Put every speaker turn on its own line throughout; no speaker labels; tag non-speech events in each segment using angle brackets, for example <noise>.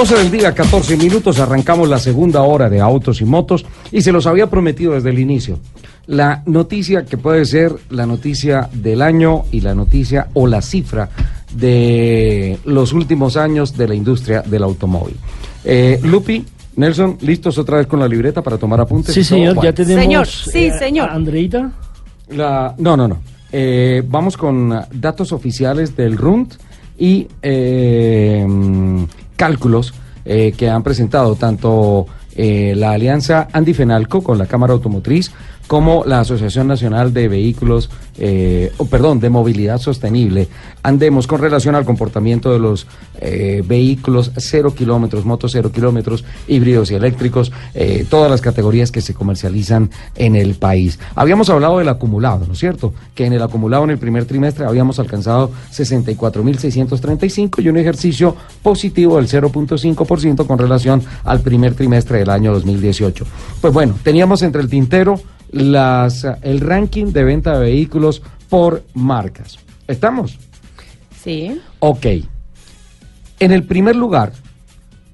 12 del día, 14 minutos, arrancamos la segunda hora de Autos y Motos y se los había prometido desde el inicio. La noticia que puede ser la noticia del año y la noticia o la cifra de los últimos años de la industria del automóvil. Eh, Lupi, Nelson, ¿listos otra vez con la libreta para tomar apuntes?
Sí, señor, ya tenemos.
Señor, sí,
eh,
señor.
Andreita.
La, no, no, no. Eh, vamos con datos oficiales del RUND y eh, cálculos eh, que han presentado tanto eh, la alianza Andy Fenalco con la Cámara Automotriz como la Asociación Nacional de Vehículos, eh, perdón, de Movilidad Sostenible, Andemos, con relación al comportamiento de los eh, vehículos cero kilómetros, motos cero kilómetros, híbridos y eléctricos, eh, todas las categorías que se comercializan en el país. Habíamos hablado del acumulado, ¿no es cierto? Que en el acumulado en el primer trimestre habíamos alcanzado 64.635 y un ejercicio positivo del 0.5% con relación al primer trimestre del año 2018. Pues bueno, teníamos entre el tintero las, el ranking de venta de vehículos por marcas. ¿Estamos?
Sí.
Ok. En el primer lugar,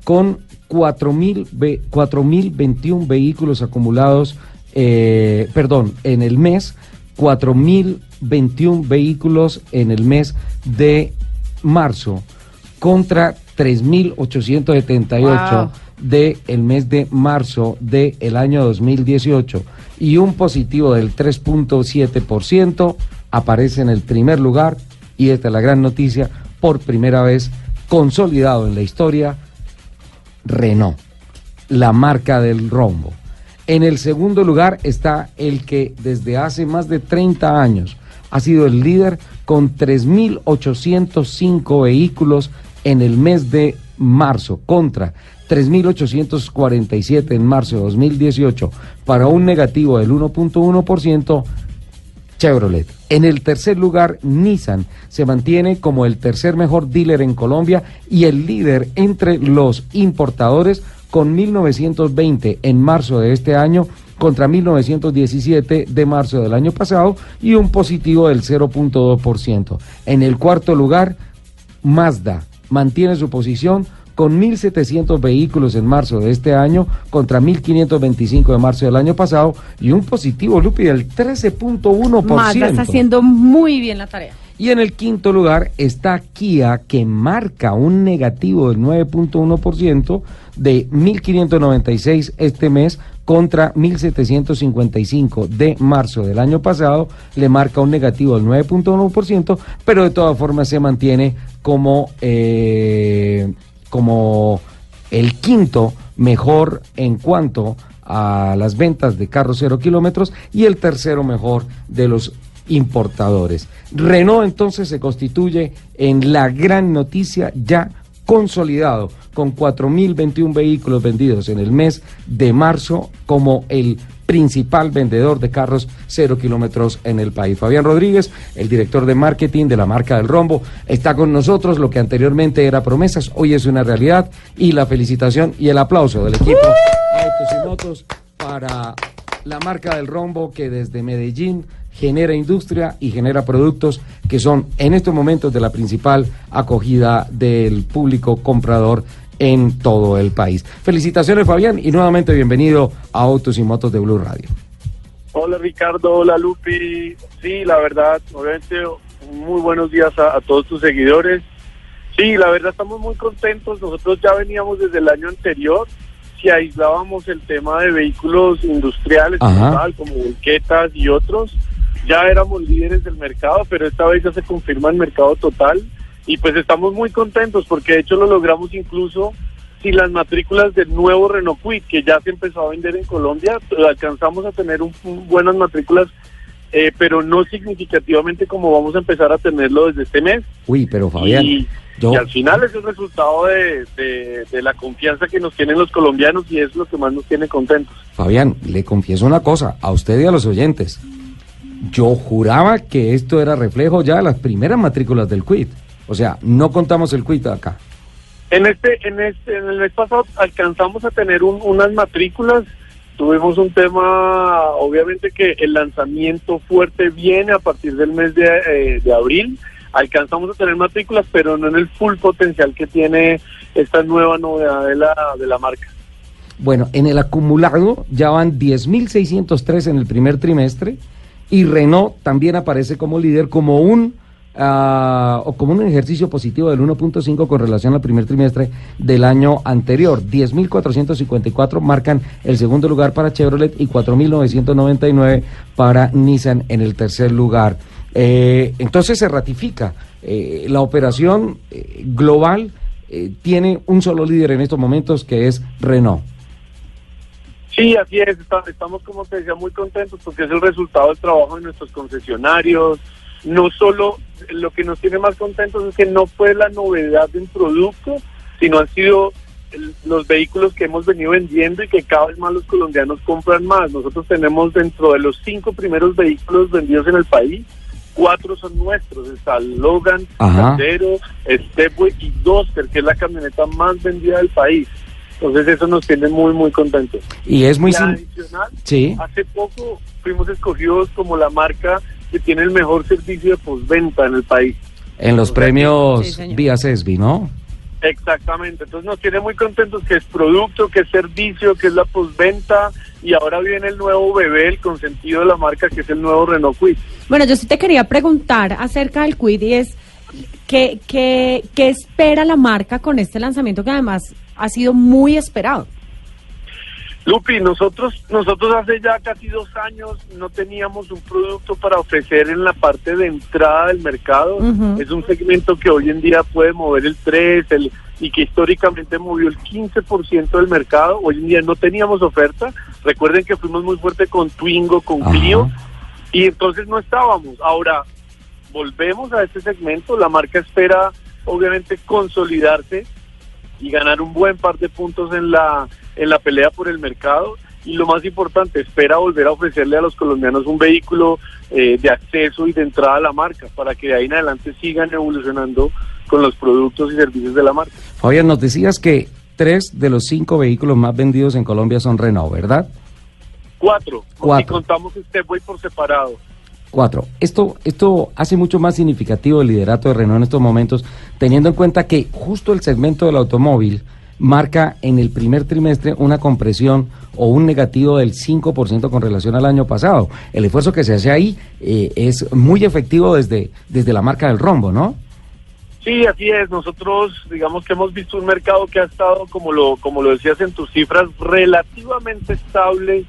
con 4.000 ve- 4.021 vehículos acumulados, eh, perdón, en el mes, 4.021 vehículos en el mes de marzo contra 3.878
Wow.
del el mes de marzo del año 2018 y un positivo del 3.7% aparece en el primer lugar y esta es la gran noticia por primera vez consolidado en la historia Renault, la marca del rombo. En el segundo lugar está el que desde hace más de 30 años ha sido el líder con 3.805 vehículos en el mes de marzo contra 3.847 en marzo de 2018 para un negativo del 1.1%. Chevrolet. En el tercer lugar, Nissan se mantiene como el tercer mejor dealer en Colombia y el líder entre los importadores con 1920 en marzo de este año contra 1917 de marzo del año pasado y un positivo del 0.2%. En el cuarto lugar, Mazda mantiene su posición con 1.700 vehículos en marzo de este año contra 1.525 de marzo del año pasado y un positivo, Lupi, del 13.1%.
Mazda está haciendo muy bien la tarea.
Y en el quinto lugar está Kia, que marca un negativo del 9.1% de 1.596 este mes contra 1.755 de marzo del año pasado. Le marca un negativo del 9.1%, pero de todas formas se mantiene como, eh, como el quinto mejor en cuanto a las ventas de carros cero kilómetros y el tercero mejor de los importadores. Renault entonces se constituye en la gran noticia ya consolidado con 4.021 vehículos vendidos en el mes de marzo como el principal vendedor de carros cero kilómetros en el país. Fabián Rodríguez, el director de marketing de la marca del Rombo, está con nosotros. Lo que anteriormente era promesas, hoy es una realidad. Y la felicitación y el aplauso del equipo Autos y Motos para la marca del Rombo que desde Medellín genera industria y genera productos que son en estos momentos de la principal acogida del público comprador en todo el país. Felicitaciones Fabián y nuevamente bienvenido a Autos y Motos de Blue Radio.
Hola Ricardo, hola Lupi. Sí, la verdad, obviamente muy buenos días a, a todos tus seguidores. Sí, la verdad estamos muy contentos. Nosotros ya veníamos desde el año anterior. Si aislábamos el tema de vehículos industriales tal, como volquetas y otros, ya éramos líderes del mercado, pero esta vez ya se confirma el mercado total y pues estamos muy contentos porque de hecho lo logramos incluso sin las matrículas del nuevo Renault Kwid que ya se empezó a vender en Colombia, alcanzamos a tener un, un- buenas matrículas eh, pero no significativamente como vamos a empezar a tenerlo desde este mes.
Uy, pero Fabián,
y,
yo...
y al final es el resultado de, de- de la confianza que nos tienen los colombianos y es lo que más nos tiene contentos.
Fabián, le confieso una cosa, a usted y a los oyentes. Yo juraba que esto era reflejo ya de las primeras matrículas del quit. O sea, no contamos el quit acá.
En este, en este, en el mes pasado alcanzamos a tener un- unas matrículas. Tuvimos un tema, obviamente que el lanzamiento fuerte viene a partir del mes de, eh, de abril. Alcanzamos a tener matrículas, pero no en el full potencial que tiene esta nueva novedad de la, de la marca.
Bueno, en el acumulado ya van 10.603 en el primer trimestre y Renault también aparece como líder como un ah, o como un ejercicio positivo del 1.5 con relación al primer trimestre del año anterior. 10.454 marcan el segundo lugar para Chevrolet y 4.999 para Nissan en el tercer lugar. Eh, entonces se ratifica eh, la operación eh, global tiene un solo líder en estos momentos que es Renault.
Sí, así es. estamos, como te decía, muy contentos porque es el resultado del trabajo de nuestros concesionarios. No solo lo que nos tiene más contentos es que no fue la novedad de un producto, sino han sido los vehículos que hemos venido vendiendo y que cada vez más los colombianos compran más. Nosotros tenemos dentro de los cinco primeros vehículos vendidos en el país, cuatro son nuestros. Está Logan. Sandero, Stepway y Duster, que es la camioneta más vendida del país. Entonces eso nos tiene muy, muy contentos.
Y es muy...
Y adicional,
Sí.
hace poco fuimos escogidos como la marca que tiene el mejor servicio de postventa en el país.
En los
Sí,
premios
señor.
vía CESBI, ¿no?
Exactamente, entonces nos tiene muy contentos que es producto, que es servicio, que es la postventa y ahora viene el nuevo bebé, el consentido de la marca que es el nuevo Renault Kwid.
Bueno, yo sí te quería preguntar acerca del Quid y es ¿qué, qué, qué espera la marca con este lanzamiento que además ha sido muy esperado?
Lupi, nosotros, nosotros hace ya casi dos años no teníamos un producto para ofrecer en la parte de entrada del mercado. Es un segmento que hoy en día puede mover el 3 el, y que históricamente movió el 15% del mercado. Hoy en día no teníamos oferta. Recuerden que fuimos muy fuerte con Twingo, con. Clio y entonces no estábamos. Ahora volvemos a este segmento. La marca espera obviamente consolidarse y ganar un buen par de puntos en la en la pelea por el mercado y lo más importante espera volver a ofrecerle a los colombianos un vehículo eh, de acceso y de entrada a la marca para que de ahí en adelante sigan evolucionando con los productos y servicios de la marca.
Fabián, nos decías que tres de los cinco vehículos más vendidos en Colombia son Renault, ¿verdad?
Cuatro,
Cuatro.
y contamos este voy por separado.
Cuatro. Esto, esto hace mucho más significativo el liderato de Renault en estos momentos, teniendo en cuenta que justo el segmento del automóvil marca en el primer trimestre una compresión o un negativo del 5% con relación al año pasado. El esfuerzo que se hace ahí eh, es muy efectivo desde, desde la marca del rombo, ¿no?
Sí, así es. Nosotros, digamos que hemos visto un mercado que ha estado, como lo, como lo decías en tus cifras, relativamente estable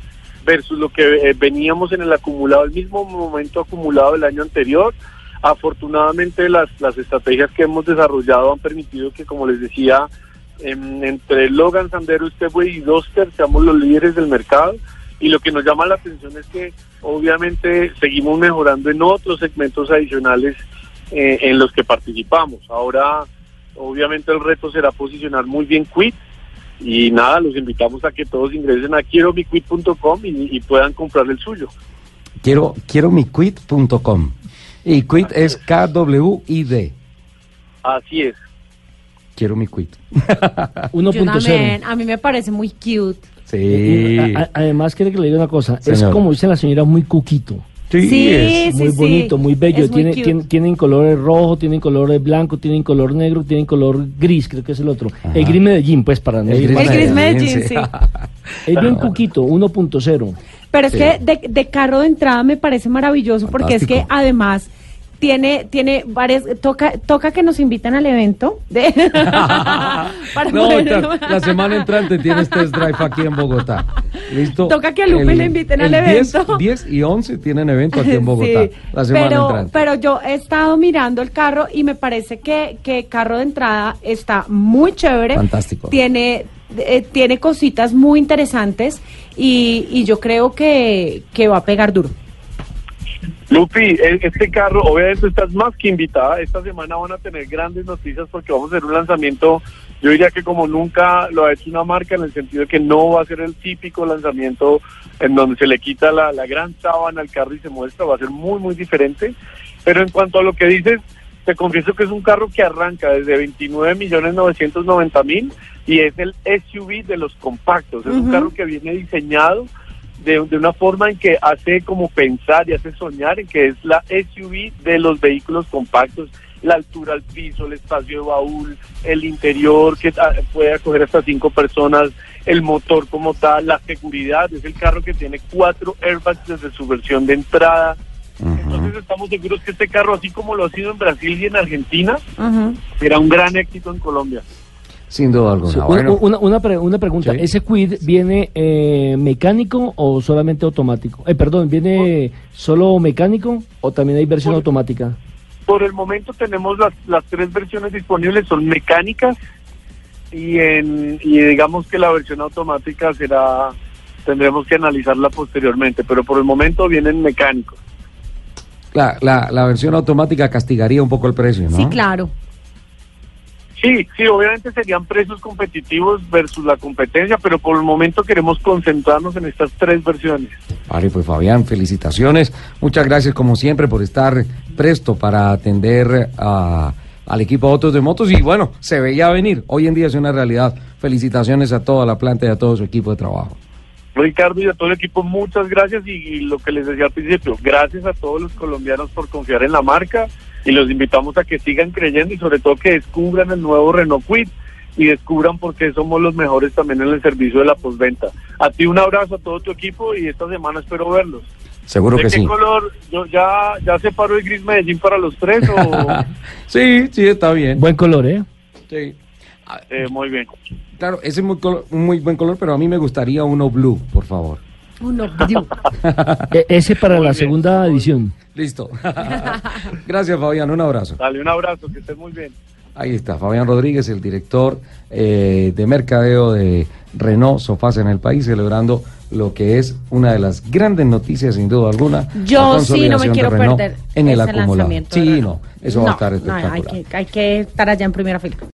versus lo que eh, veníamos en el acumulado, el mismo momento acumulado del año anterior. Afortunadamente, las, las estrategias que hemos desarrollado han permitido que, como les decía, em, entre Logan, Sandero, Stepway y Duster seamos los líderes del mercado. Y lo que nos llama la atención es que, obviamente, seguimos mejorando en otros segmentos adicionales eh, en los que participamos. Ahora, obviamente, el reto será posicionar muy bien Quit. Y nada, los invitamos a que todos ingresen a quieromiquit.com y, y puedan comprar el suyo.
Quiero, quiero mi quit.com. Y quit es K-W-I-D.
Así es.
Quiero mi quit. <laughs>
Yo
1.0.
también, a mí me parece muy cute.
Sí.
A- además, quiere que le diga una cosa. Es como dice la señora, muy cuquito.
Sí,
es.
sí,
muy
sí.
bonito, muy bello.
Muy
Tiene, tiene- tienen colores rojo, tienen colores blanco, tienen color negro, tienen color gris, creo que es el otro. El gris Medellín, pues, para no
El gris
El gris. Medellín, sí.
Es <laughs> bien cuquito, 1.0.
Pero es
Sí.
que de, de carro de entrada me parece maravilloso porque es que además tiene tiene varias toca toca que nos invitan al evento de <laughs> <laughs> para
no,
poder- <laughs>
la semana entrante tienes test drive aquí en Bogotá. ¿Listo?
Toca que a Lupe le inviten al
el 10
evento.
10 y 11 tienen evento aquí en Bogotá.
Sí,
la semana
pero,
entrante.
pero yo he estado mirando el carro y me parece que, que carro de entrada está muy chévere.
Fantástico.
Tiene, eh, tiene cositas muy interesantes y, y yo creo que, que va a pegar duro.
Lupi, e- este carro, obviamente estás más que invitada. Esta semana van a tener grandes noticias porque vamos a hacer un lanzamiento, yo diría que como nunca lo ha hecho una marca, en el sentido de que no va a ser el típico lanzamiento en donde se le quita la, la gran sábana al carro y se muestra, va a ser muy, muy diferente. Pero en cuanto a lo que dices, te confieso que es un carro que arranca desde 29 millones 990 mil y es el SUV de los compactos. Es un carro que viene diseñado de, de una forma en que hace como pensar y hace soñar en que es la SUV de los vehículos compactos, la altura al piso, el espacio de baúl, el interior que ah, puede acoger hasta cinco personas, el motor como tal, la seguridad, es el carro que tiene cuatro airbags desde su versión de entrada. Entonces estamos seguros que este carro, así como lo ha sido en Brasil y en Argentina, será un gran éxito en Colombia.
Sin duda alguna.
Sí, una,
Bueno,
una, una pre- una pregunta,
Sí.
¿ese quid viene eh, mecánico o solamente automático? Eh, perdón, ¿viene solo mecánico o también hay versión
Por-
automática?
Por el momento tenemos las, las tres versiones disponibles, son mecánicas y, en, y digamos que la versión automática será, tendremos que analizarla posteriormente, pero por el momento vienen mecánicos.
la, la, la versión automática castigaría un poco el precio, ¿no?
Sí, claro.
Sí, sí, obviamente serían precios competitivos versus la competencia, pero por el momento queremos concentrarnos en estas tres versiones.
Vale, pues Fabián, felicitaciones. Muchas gracias como siempre por estar presto para atender a- al equipo Autos de Motos y bueno, se veía venir. Hoy en día es una realidad. Felicitaciones a toda la planta y a todo su equipo de trabajo.
Ricardo y a todo el equipo, muchas gracias y, y lo que les decía al principio, gracias a todos los colombianos por confiar en la marca y los invitamos a que sigan creyendo y sobre todo que descubran el nuevo Renault Quid y descubran por qué somos los mejores también en el servicio de la postventa. A ti un abrazo a todo tu equipo y esta semana espero verlos.
Seguro
¿De
que
qué
sí.
color? Yo, ya, ¿Ya separó el gris Medellín para los tres o...? <laughs>
Sí, sí, está bien.
Buen color, ¿eh?
Sí.
Eh, muy bien.
Claro, ese es muy, colo- un muy buen color, pero a mí me gustaría uno blue, por favor.
Uno, digo, <laughs>
E- ese para
Muy
la
bien.
segunda edición.
Listo. <laughs> Gracias, Fabián. Un abrazo.
Dale un abrazo, que estés muy bien.
Ahí está, Fabián Rodríguez, el director eh, de mercadeo de Renault Sofás en el país, celebrando lo que es una de las grandes noticias, sin duda alguna.
Yo
la
sí no me quiero perder
en el
de
Sí, no, eso va a estar
no,
espectacular.
hay que, hay que estar allá en primera fila.